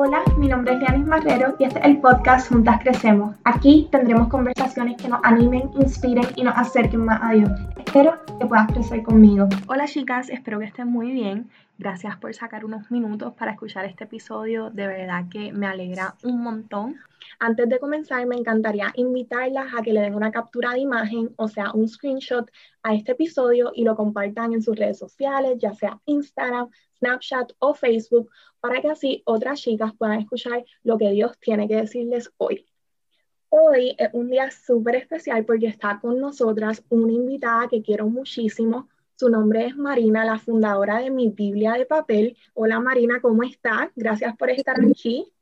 Hola, mi nombre es Lianis Marrero y este es el podcast Juntas Crecemos. Aquí tendremos conversaciones que nos animen, inspiren y nos acerquen más a Dios. Espero que puedas crecer conmigo. Hola chicas, espero que estén muy bien. Gracias por sacar unos minutos para escuchar este episodio. De verdad que me alegra un montón. Antes de comenzar, me encantaría invitarlas a que le den una captura de imagen, o sea, un screenshot a este episodio y lo compartan en sus redes sociales, ya sea Instagram, Snapchat o Facebook, para que así otras chicas puedan escuchar lo que Dios tiene que decirles hoy. Hoy es un día súper especial porque está con nosotras una invitada que quiero muchísimo. Su nombre es Marina, la fundadora de Mi Biblia de Papel. Hola Marina, ¿cómo estás? Gracias por estar aquí.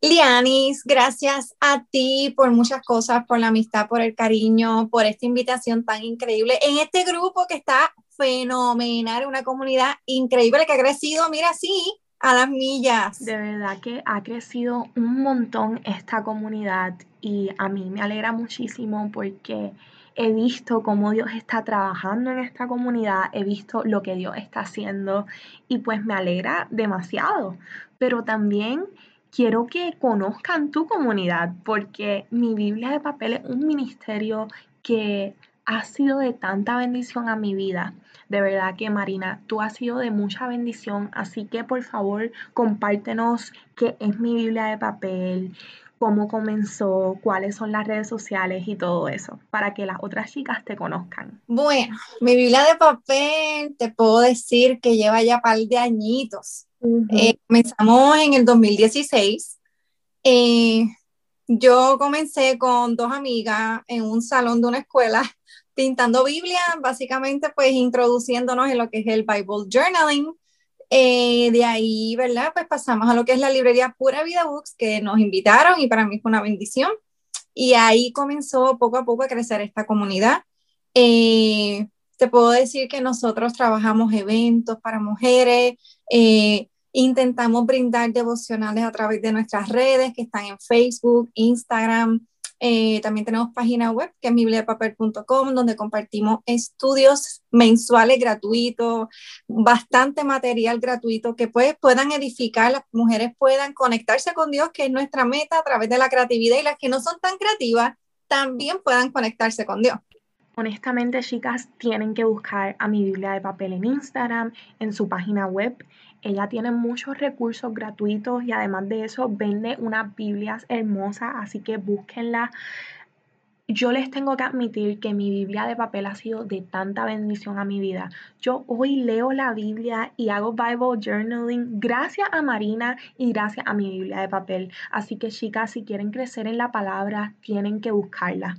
Lianis, gracias a ti por muchas cosas, por la amistad, por el cariño, por esta invitación tan increíble en este grupo que está fenomenal, una comunidad increíble que ha crecido, mira, sí, a las millas. De verdad que ha crecido un montón esta comunidad y a mí me alegra muchísimo porque he visto cómo Dios está trabajando en esta comunidad, he visto lo que Dios está haciendo y pues me alegra demasiado. Pero también quiero que conozcan tu comunidad porque mi Biblia de papel es un ministerio que ha sido de tanta bendición a mi vida. De verdad que Marina, tú has sido de mucha bendición, así que por favor compártenos qué es mi Biblia de papel, cómo comenzó, cuáles son las redes sociales y todo eso, para que las otras chicas te conozcan. Bueno, mi Biblia de papel, te puedo decir que lleva ya par de añitos. Eh, comenzamos en el 2016. Eh, yo comencé con dos amigas en un salón de una escuela pintando Biblia, básicamente pues introduciéndonos en lo que es el Bible Journaling. Eh, de ahí, ¿verdad? Pues pasamos a lo que es la librería Pura Vida Books, que nos invitaron y para mí fue una bendición. Y ahí comenzó poco a poco a crecer esta comunidad. te puedo decir que nosotros trabajamos eventos para mujeres, eh, Intentamos brindar devocionales a través de nuestras redes que están en Facebook, Instagram. Eh, también tenemos página web que es bibliapapel.com donde compartimos estudios mensuales gratuitos, bastante material gratuito que pues, puedan edificar, las mujeres puedan conectarse con Dios, que es nuestra meta a través de la creatividad y las que no son tan creativas también puedan conectarse con Dios. Honestamente, chicas, tienen que buscar a mi Biblia de papel en Instagram, en su página web. Ella tiene muchos recursos gratuitos y además de eso vende unas Biblias hermosas, así que búsquenla. Yo les tengo que admitir que mi Biblia de papel ha sido de tanta bendición a mi vida. Yo hoy leo la Biblia y hago Bible journaling gracias a Marina y gracias a mi Biblia de papel. Así que chicas, si quieren crecer en la palabra, tienen que buscarla.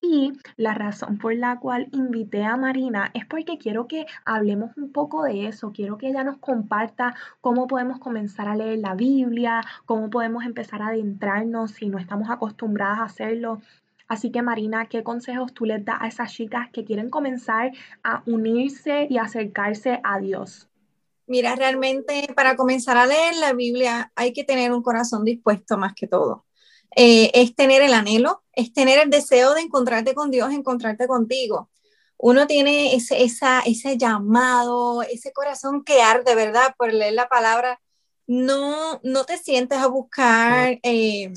Y la razón por la cual invité a Marina es porque quiero que hablemos un poco de eso, quiero que ella nos comparta cómo podemos comenzar a leer la Biblia, cómo podemos empezar a adentrarnos si no estamos acostumbradas a hacerlo. Así que Marina, ¿qué consejos tú les das a esas chicas que quieren comenzar a unirse y acercarse a Dios? Mira, realmente para comenzar a leer la Biblia hay que tener un corazón dispuesto más que todo. Eh, es tener el anhelo, es tener el deseo de encontrarte con Dios, encontrarte contigo. Uno tiene ese, esa, ese llamado, ese corazón que arde, ¿verdad? Por leer la palabra. No, no te sientes a buscar eh,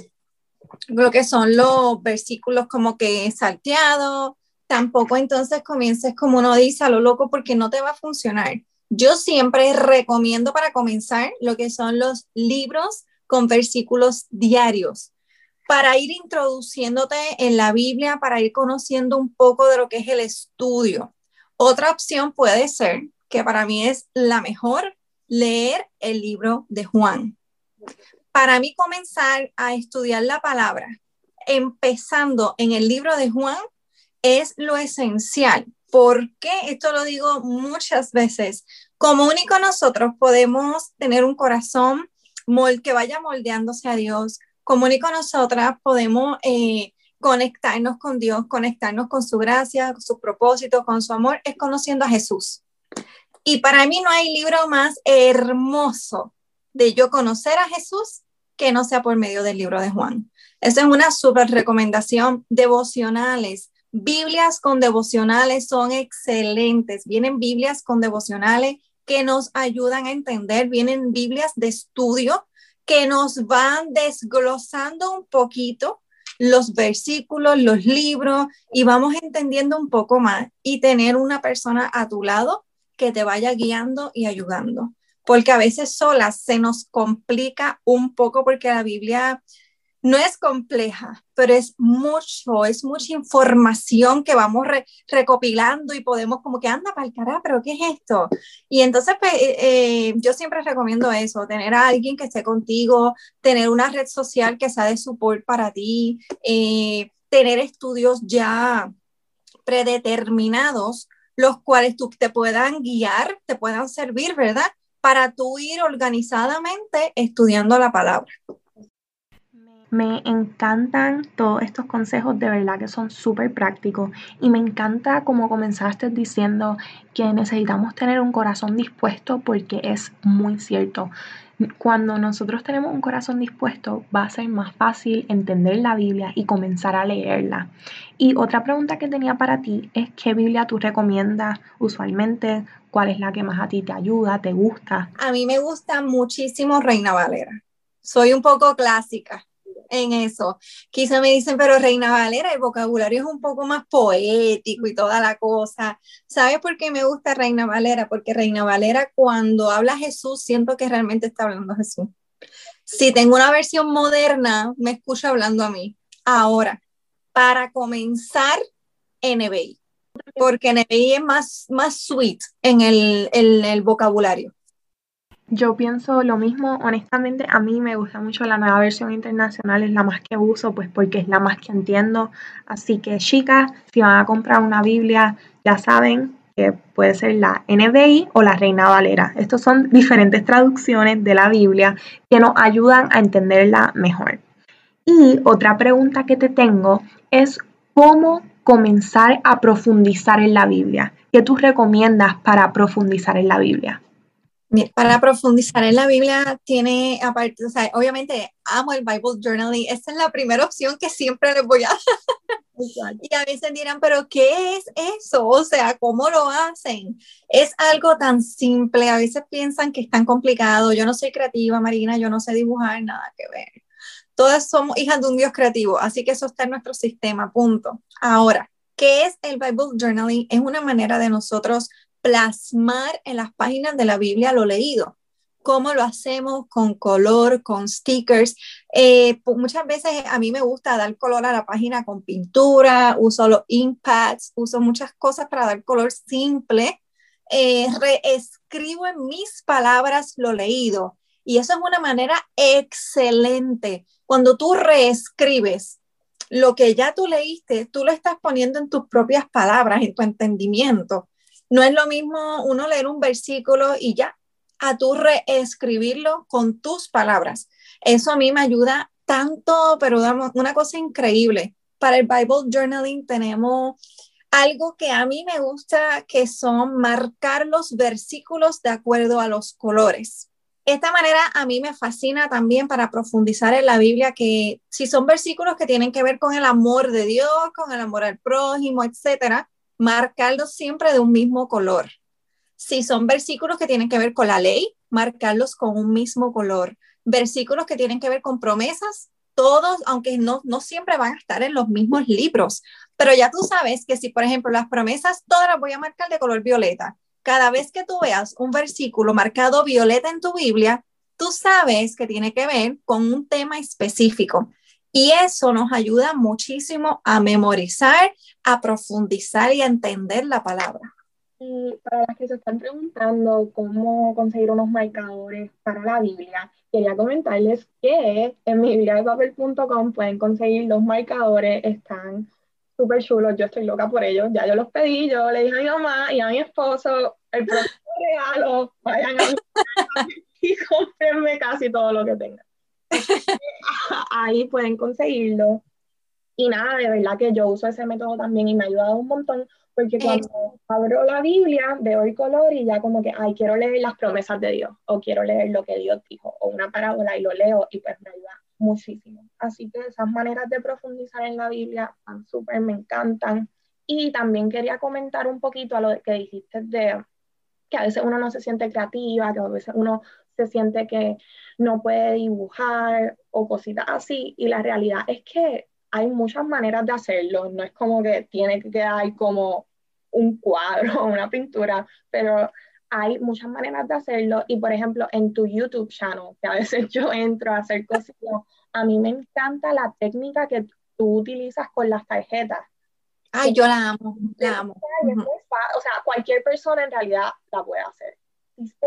lo que son los versículos como que salteados. Tampoco entonces comiences como uno dice a lo loco porque no te va a funcionar. Yo siempre recomiendo para comenzar lo que son los libros con versículos diarios para ir introduciéndote en la Biblia, para ir conociendo un poco de lo que es el estudio. Otra opción puede ser, que para mí es la mejor, leer el libro de Juan. Para mí comenzar a estudiar la palabra, empezando en el libro de Juan, es lo esencial. ¿Por qué? Esto lo digo muchas veces. Como único nosotros podemos tener un corazón que vaya moldeándose a Dios, como único nosotras podemos eh, conectarnos con Dios, conectarnos con su gracia, con sus propósitos, con su amor, es conociendo a Jesús. Y para mí no hay libro más hermoso de yo conocer a Jesús que no sea por medio del libro de Juan. Esa es una súper recomendación. Devocionales, Biblias con devocionales son excelentes. Vienen Biblias con devocionales que nos ayudan a entender, vienen Biblias de estudio que nos van desglosando un poquito los versículos, los libros y vamos entendiendo un poco más y tener una persona a tu lado que te vaya guiando y ayudando. Porque a veces solas se nos complica un poco porque la Biblia no es compleja, pero es mucho, es mucha información que vamos recopilando y podemos como que anda para el carajo, pero ¿qué es esto? Y entonces pues, eh, eh, yo siempre recomiendo eso, tener a alguien que esté contigo, tener una red social que sea de support para ti, eh, tener estudios ya predeterminados, los cuales tú te puedan guiar, te puedan servir, ¿verdad? Para tú ir organizadamente estudiando la palabra. Me encantan todos estos consejos, de verdad que son súper prácticos. Y me encanta como comenzaste diciendo que necesitamos tener un corazón dispuesto porque es muy cierto. Cuando nosotros tenemos un corazón dispuesto, va a ser más fácil entender la Biblia y comenzar a leerla. Y otra pregunta que tenía para ti es qué Biblia tú recomiendas usualmente, cuál es la que más a ti te ayuda, te gusta. A mí me gusta muchísimo Reina Valera. Soy un poco clásica en eso. Quizá me dicen, pero Reina Valera, el vocabulario es un poco más poético y toda la cosa. ¿Sabes por qué me gusta Reina Valera? Porque Reina Valera, cuando habla Jesús, siento que realmente está hablando Jesús. Si tengo una versión moderna, me escucha hablando a mí. Ahora, para comenzar, NBI, porque NBI es más, más sweet en el, el vocabulario. Yo pienso lo mismo, honestamente, a mí me gusta mucho la nueva versión internacional, es la más que uso, pues porque es la más que entiendo. Así que chicas, si van a comprar una Biblia, ya saben que puede ser la NBI o la Reina Valera. Estos son diferentes traducciones de la Biblia que nos ayudan a entenderla mejor. Y otra pregunta que te tengo es cómo comenzar a profundizar en la Biblia. ¿Qué tú recomiendas para profundizar en la Biblia? Para profundizar en la Biblia, tiene, aparte, o sea, obviamente amo el Bible Journaling, esa es la primera opción que siempre les voy a dar. y a veces dirán, pero ¿qué es eso? O sea, ¿cómo lo hacen? Es algo tan simple, a veces piensan que es tan complicado, yo no soy creativa, Marina, yo no sé dibujar, nada que ver. Todas somos hijas de un Dios creativo, así que eso está en nuestro sistema, punto. Ahora, ¿qué es el Bible Journaling? Es una manera de nosotros plasmar en las páginas de la Biblia lo leído. ¿Cómo lo hacemos? Con color, con stickers. Eh, muchas veces a mí me gusta dar color a la página con pintura, uso los impads, uso muchas cosas para dar color simple. Eh, reescribo en mis palabras lo leído. Y eso es una manera excelente. Cuando tú reescribes lo que ya tú leíste, tú lo estás poniendo en tus propias palabras, en tu entendimiento. No es lo mismo uno leer un versículo y ya, a tú reescribirlo con tus palabras. Eso a mí me ayuda tanto, pero damos una cosa increíble. Para el Bible Journaling tenemos algo que a mí me gusta, que son marcar los versículos de acuerdo a los colores. Esta manera a mí me fascina también para profundizar en la Biblia, que si son versículos que tienen que ver con el amor de Dios, con el amor al prójimo, etcétera, marcarlos siempre de un mismo color. Si son versículos que tienen que ver con la ley, marcarlos con un mismo color. Versículos que tienen que ver con promesas, todos, aunque no, no siempre van a estar en los mismos libros, pero ya tú sabes que si, por ejemplo, las promesas todas las voy a marcar de color violeta. Cada vez que tú veas un versículo marcado violeta en tu Biblia, tú sabes que tiene que ver con un tema específico. Y eso nos ayuda muchísimo a memorizar, a profundizar y a entender la palabra. Y para las que se están preguntando cómo conseguir unos marcadores para la Biblia, quería comentarles que en mi papel.com pueden conseguir los marcadores, están súper chulos, yo estoy loca por ellos, ya yo los pedí, yo le dije a mi mamá y a mi esposo, el próximo regalo, vayan a y cómprenme casi todo lo que tengan. ahí pueden conseguirlo. Y nada, de verdad que yo uso ese método también y me ha ayudado un montón porque cuando abro la Biblia veo el color y ya como que, ay, quiero leer las promesas de Dios o quiero leer lo que Dios dijo o una parábola y lo leo y pues me ayuda muchísimo. Así que esas maneras de profundizar en la Biblia son súper, me encantan. Y también quería comentar un poquito a lo que dijiste de que a veces uno no se siente creativa, que a veces uno se siente que no puede dibujar o cositas así. Y la realidad es que hay muchas maneras de hacerlo. No es como que tiene que quedar como un cuadro o una pintura, pero hay muchas maneras de hacerlo. Y por ejemplo, en tu YouTube channel, que a veces yo entro a hacer cositas, a mí me encanta la técnica que tú utilizas con las tarjetas. Ay, yo la amo, la amo. O sea, cualquier persona en realidad la puede hacer.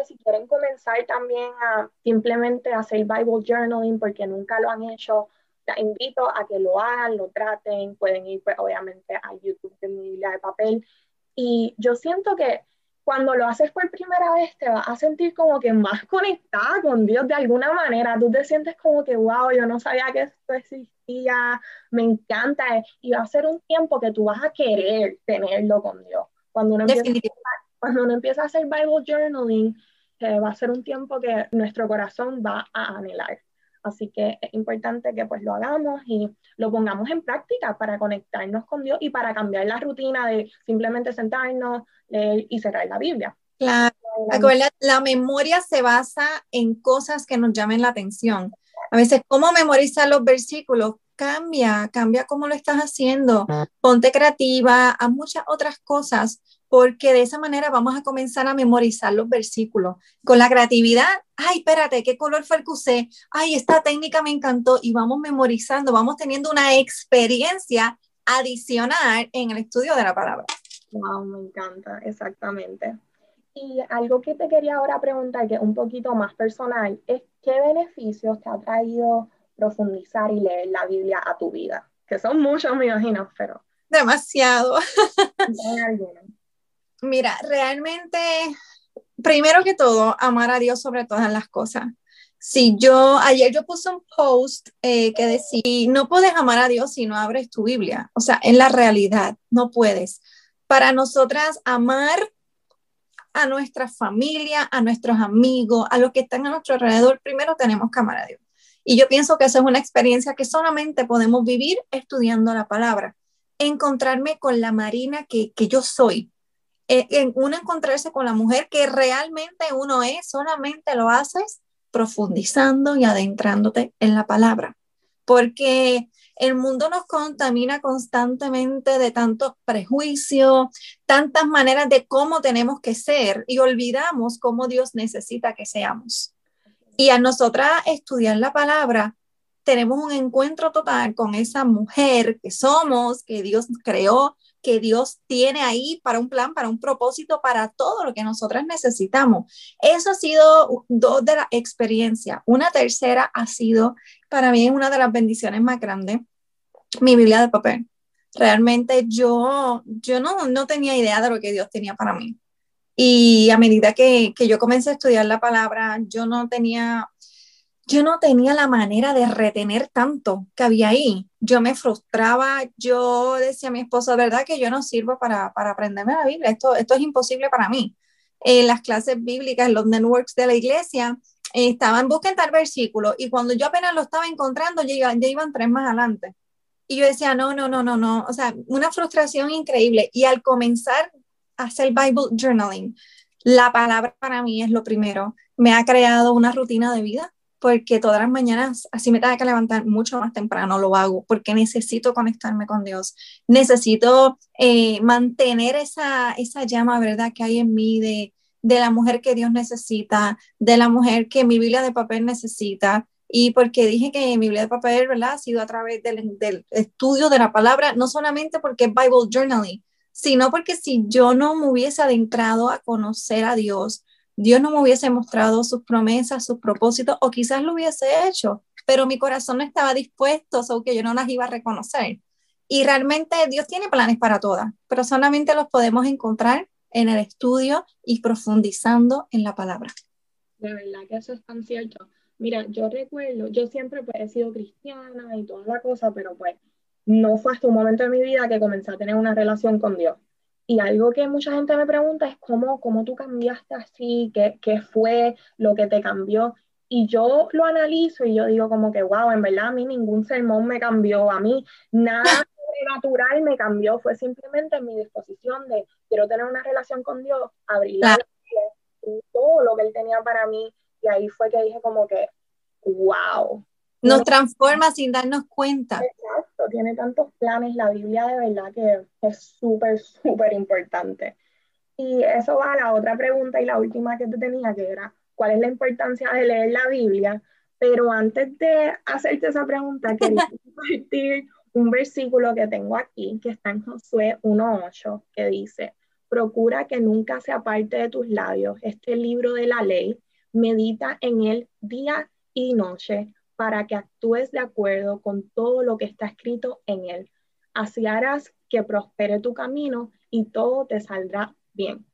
Si quieren comenzar también a simplemente hacer Bible journaling porque nunca lo han hecho, te invito a que lo hagan, lo traten, pueden ir pues, obviamente a YouTube de mi Biblia de papel. Y yo siento que cuando lo haces por primera vez te vas a sentir como que más conectada con Dios de alguna manera. Tú te sientes como que, wow, yo no sabía que esto existía, me encanta. Y va a ser un tiempo que tú vas a querer tenerlo con Dios. Cuando uno, empieza, cuando uno empieza a hacer Bible journaling, eh, va a ser un tiempo que nuestro corazón va a anhelar. Así que es importante que pues lo hagamos y lo pongamos en práctica para conectarnos con Dios y para cambiar la rutina de simplemente sentarnos, leer y cerrar la Biblia. Claro, la memoria se basa en cosas que nos llamen la atención. A veces, ¿cómo memorizar los versículos? Cambia, cambia cómo lo estás haciendo. Ponte creativa, a muchas otras cosas porque de esa manera vamos a comenzar a memorizar los versículos. Con la creatividad, ay, espérate, ¿qué color fue el que usé? Ay, esta técnica me encantó y vamos memorizando, vamos teniendo una experiencia adicional en el estudio de la palabra. Wow, me encanta, exactamente. Y algo que te quería ahora preguntar, que es un poquito más personal, es qué beneficios te ha traído profundizar y leer la Biblia a tu vida, que son muchos, me imagino, pero... Demasiado. Mira, realmente, primero que todo, amar a Dios sobre todas las cosas. Si yo, ayer yo puse un post eh, que decía, no puedes amar a Dios si no abres tu Biblia. O sea, en la realidad, no puedes. Para nosotras, amar a nuestra familia, a nuestros amigos, a los que están a nuestro alrededor, primero tenemos que amar a Dios. Y yo pienso que eso es una experiencia que solamente podemos vivir estudiando la palabra. Encontrarme con la Marina que, que yo soy, en uno encontrarse con la mujer que realmente uno es, solamente lo haces profundizando y adentrándote en la palabra. Porque el mundo nos contamina constantemente de tantos prejuicios, tantas maneras de cómo tenemos que ser y olvidamos cómo Dios necesita que seamos. Y a nosotras estudiar la palabra, tenemos un encuentro total con esa mujer que somos, que Dios creó que Dios tiene ahí para un plan, para un propósito, para todo lo que nosotras necesitamos. Eso ha sido dos de las experiencias. Una tercera ha sido para mí una de las bendiciones más grandes, mi Biblia de papel. Realmente yo, yo no, no tenía idea de lo que Dios tenía para mí. Y a medida que, que yo comencé a estudiar la palabra, yo no tenía yo no tenía la manera de retener tanto que había ahí. Yo me frustraba, yo decía a mi esposo, ¿verdad que yo no sirvo para, para aprenderme la Biblia? Esto, esto es imposible para mí. En las clases bíblicas, los networks de la iglesia, eh, estaban, busquen tal versículo, y cuando yo apenas lo estaba encontrando, ya, ya iban tres más adelante. Y yo decía, no, no, no, no, no, o sea, una frustración increíble. Y al comenzar a hacer Bible journaling, la palabra para mí es lo primero. Me ha creado una rutina de vida porque todas las mañanas, así me tengo que levantar mucho más temprano, lo hago, porque necesito conectarme con Dios, necesito eh, mantener esa, esa llama, ¿verdad?, que hay en mí de, de la mujer que Dios necesita, de la mujer que mi Biblia de papel necesita, y porque dije que mi Biblia de papel, ¿verdad?, ha sido a través del, del estudio de la palabra, no solamente porque es Bible Journaling, sino porque si yo no me hubiese adentrado a conocer a Dios, Dios no me hubiese mostrado sus promesas, sus propósitos, o quizás lo hubiese hecho, pero mi corazón no estaba dispuesto, o que yo no las iba a reconocer. Y realmente Dios tiene planes para todas, pero solamente los podemos encontrar en el estudio y profundizando en la palabra. De verdad que eso es tan cierto. Mira, yo recuerdo, yo siempre pues, he sido cristiana y toda la cosa, pero pues no fue hasta un momento de mi vida que comencé a tener una relación con Dios. Y algo que mucha gente me pregunta es cómo, cómo tú cambiaste así, ¿Qué, qué fue lo que te cambió. Y yo lo analizo y yo digo como que, wow, en verdad a mí ningún sermón me cambió, a mí nada natural me cambió, fue simplemente mi disposición de quiero tener una relación con Dios, abrir la todo lo que Él tenía para mí Y ahí fue que dije como que, wow. Nos transforma sin darnos cuenta. Tiene tantos planes. La Biblia de verdad que es súper, súper importante. Y eso va a la otra pregunta y la última que te tenía, que era, ¿cuál es la importancia de leer la Biblia? Pero antes de hacerte esa pregunta, quería compartir un versículo que tengo aquí, que está en Josué 1.8, que dice, procura que nunca se aparte de tus labios este libro de la ley, medita en él día y noche para que actúes de acuerdo con todo lo que está escrito en él. Así harás que prospere tu camino y todo te saldrá bien.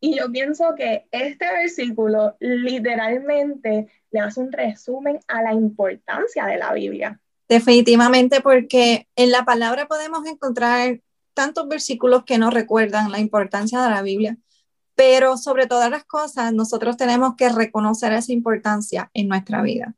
Y yo pienso que este versículo literalmente le hace un resumen a la importancia de la Biblia. Definitivamente, porque en la palabra podemos encontrar tantos versículos que nos recuerdan la importancia de la Biblia, pero sobre todas las cosas, nosotros tenemos que reconocer esa importancia en nuestra vida.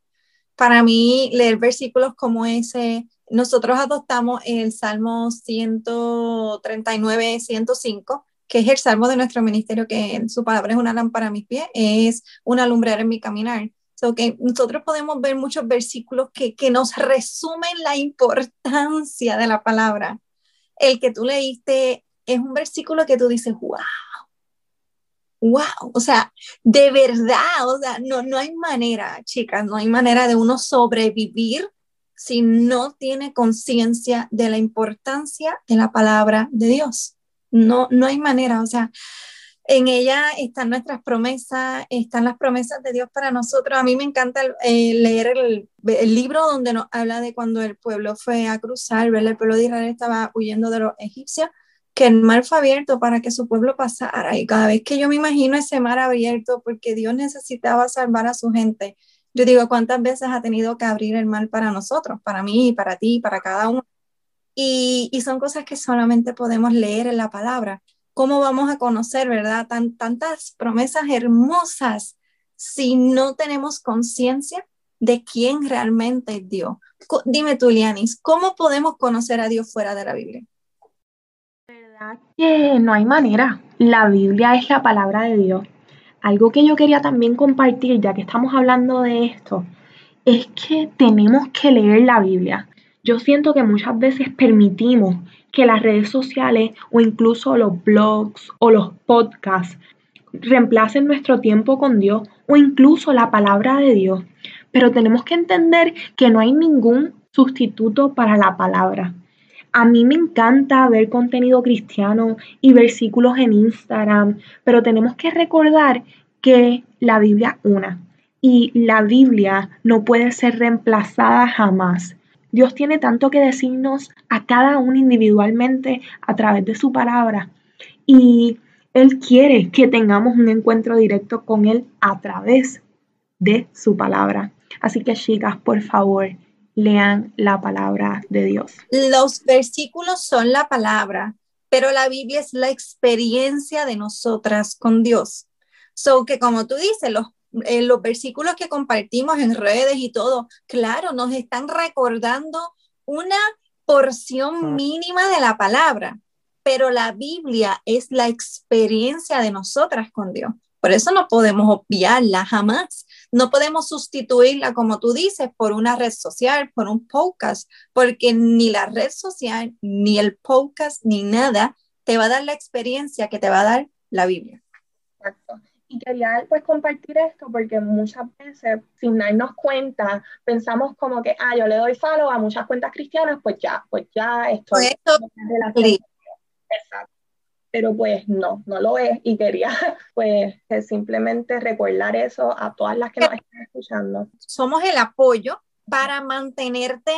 Para mí, leer versículos como ese, nosotros adoptamos el Salmo 139, 105, que es el salmo de nuestro ministerio, que su palabra es una lámpara a mis pies, es una lumbrera en mi caminar. So que nosotros podemos ver muchos versículos que, que nos resumen la importancia de la palabra. El que tú leíste es un versículo que tú dices, wow, wow, o sea, de verdad, o sea, no, no hay manera, chicas, no hay manera de uno sobrevivir si no tiene conciencia de la importancia de la palabra de Dios. No, no hay manera, o sea, en ella están nuestras promesas, están las promesas de Dios para nosotros. A mí me encanta eh, leer el, libro donde nos habla de cuando el pueblo fue a cruzar, el pueblo de Israel estaba huyendo de los egipcios, que el mar fue abierto para que su pueblo pasara. Y cada vez que yo me imagino ese mar abierto, porque Dios necesitaba salvar a su gente, yo digo, ¿cuántas veces ha tenido que abrir el mar para nosotros, para mí, para ti, para cada uno? Y, son cosas que solamente podemos leer en la palabra. ¿Cómo vamos a conocer, verdad? Tan, tantas promesas hermosas si no tenemos conciencia de quién realmente es Dios. Dime tú, Lianis, ¿cómo podemos conocer a Dios fuera de la Biblia? Que no hay manera. La Biblia es la palabra de Dios. Algo que yo quería también compartir, ya que estamos hablando de esto, es que tenemos que leer la Biblia. Yo siento que muchas veces permitimos que las redes sociales o incluso los blogs o los podcasts reemplacen nuestro tiempo con Dios o incluso la palabra de Dios. Pero tenemos que entender que no hay ningún sustituto para la palabra. A mí me encanta ver contenido cristiano y versículos en Instagram, pero tenemos que recordar que la Biblia una y la Biblia no puede ser reemplazada jamás. Dios tiene tanto que decirnos a cada uno individualmente a través de su palabra y Él quiere que tengamos un encuentro directo con Él a través de su palabra. Así que chicas, por favor, lean la palabra de Dios. Los versículos son la palabra, pero la Biblia es la experiencia de nosotras con Dios. So que como tú dices, los en los versículos que compartimos en redes y todo, claro, nos están recordando una porción mínima de la palabra, pero la Biblia es la experiencia de nosotras con Dios. Por eso no podemos obviarla jamás. No podemos sustituirla, como tú dices, por una red social, por un podcast, porque ni la red social, ni el podcast, ni nada te va a dar la experiencia que te va a dar la Biblia. Exacto. Y quería pues compartir esto porque muchas veces, sin darnos cuenta, pensamos como que, ah, yo le doy follow a muchas cuentas cristianas, pues ya, pues ya estoy pues Exacto. Pero pues no, no lo es. Y quería pues simplemente recordar eso a todas las que nos están escuchando. Somos el apoyo para mantenerte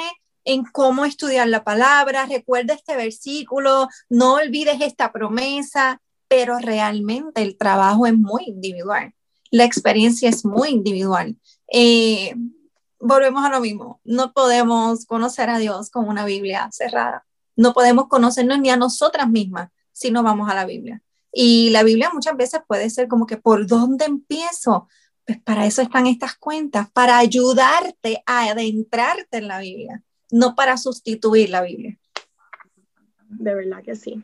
en cómo estudiar la palabra, recuerda este versículo, no olvides esta promesa, pero realmente el trabajo es muy individual, la experiencia es muy individual. Eh, volvemos a lo mismo, no podemos conocer a Dios con una Biblia cerrada, no podemos conocernos ni a nosotras mismas si no vamos a la Biblia. Y la Biblia muchas veces puede ser como que, ¿por dónde empiezo? Pues para eso están estas cuentas, para ayudarte a adentrarte en la Biblia, no para sustituir la Biblia. De verdad que sí.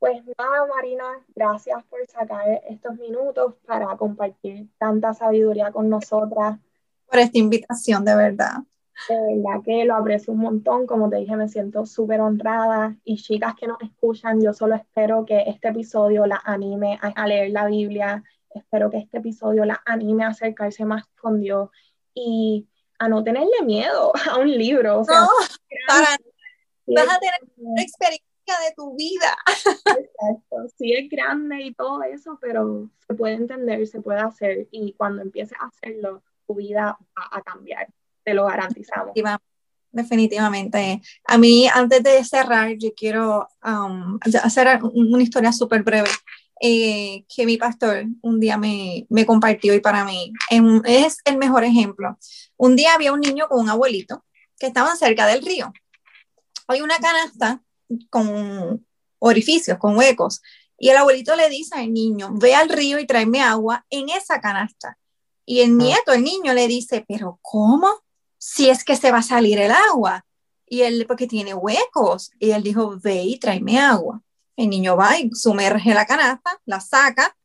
pues nada, Marina, gracias por sacar estos minutos para compartir tanta sabiduría con nosotras. Por esta invitación, de verdad. De verdad que lo aprecio un montón, como te dije, me siento súper honrada. Y chicas que nos escuchan, yo solo espero que este episodio la anime a, leer la Biblia, espero que este episodio la anime a acercarse más con Dios. Y a no tenerle miedo a un libro. O sea, no, para, vas a tener una experiencia de tu vida. Exacto, sí es grande y todo eso, pero se puede entender, se puede hacer. Y cuando empieces a hacerlo, tu vida va a cambiar, te lo garantizamos. Definitivamente. A mí, antes de cerrar, yo quiero um, hacer una historia súper breve. Eh, que mi pastor un día me, me compartió y para mí es el mejor ejemplo. Un día había un niño con un abuelito que estaban cerca del río. Hay una canasta con orificios, con huecos. Y el abuelito le dice al niño, ve al río y tráeme agua en esa canasta. Y el nieto, el niño, le dice, pero ¿cómo? Si es que se va a salir el agua. Y él, porque tiene huecos. Y él dijo, ve y tráeme agua. El niño va y sumerge la canasta, la saca,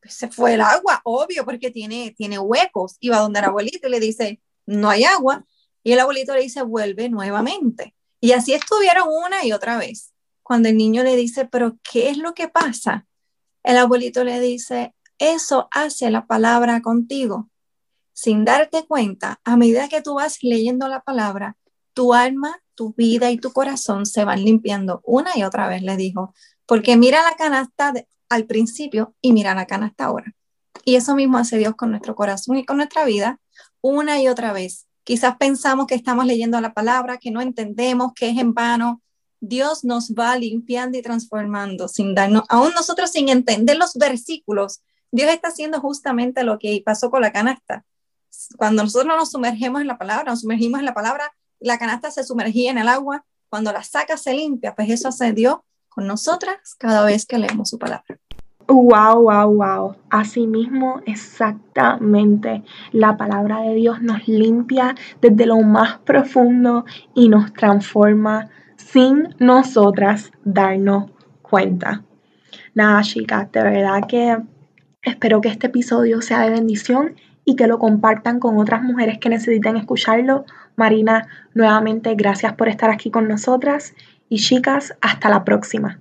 pues se fue el agua, obvio, porque tiene, tiene huecos. Y va donde el abuelito le dice, no hay agua. Y el abuelito le dice, vuelve nuevamente. Y así estuvieron una y otra vez. Cuando el niño le dice, pero ¿qué es lo que pasa? El abuelito le dice, eso hace la palabra contigo. Sin darte cuenta, a medida que tú vas leyendo la palabra, tu alma, tu vida y tu corazón se van limpiando una y otra vez, le dijo. Porque mira la canasta al principio y mira la canasta ahora. Y eso mismo hace Dios con nuestro corazón y con nuestra vida una y otra vez. Quizás pensamos que estamos leyendo la palabra, que no entendemos, que es en vano. Dios nos va limpiando y transformando sin darnos, aún nosotros sin entender los versículos, Dios está haciendo justamente lo que pasó con la canasta. Cuando nosotros nos sumergimos en la palabra, nos sumergimos en la palabra, la canasta se sumergía en el agua, cuando la saca se limpia, pues eso hace Dios con nosotras cada vez que leemos su palabra. Wow, wow, wow. Asimismo, exactamente. La palabra de Dios nos limpia desde lo más profundo y nos transforma sin nosotras darnos cuenta. Nada, chicas, de verdad que espero que este episodio sea de bendición y que lo compartan con otras mujeres que necesiten escucharlo. Marina, nuevamente gracias por estar aquí con nosotras y chicas, hasta la próxima.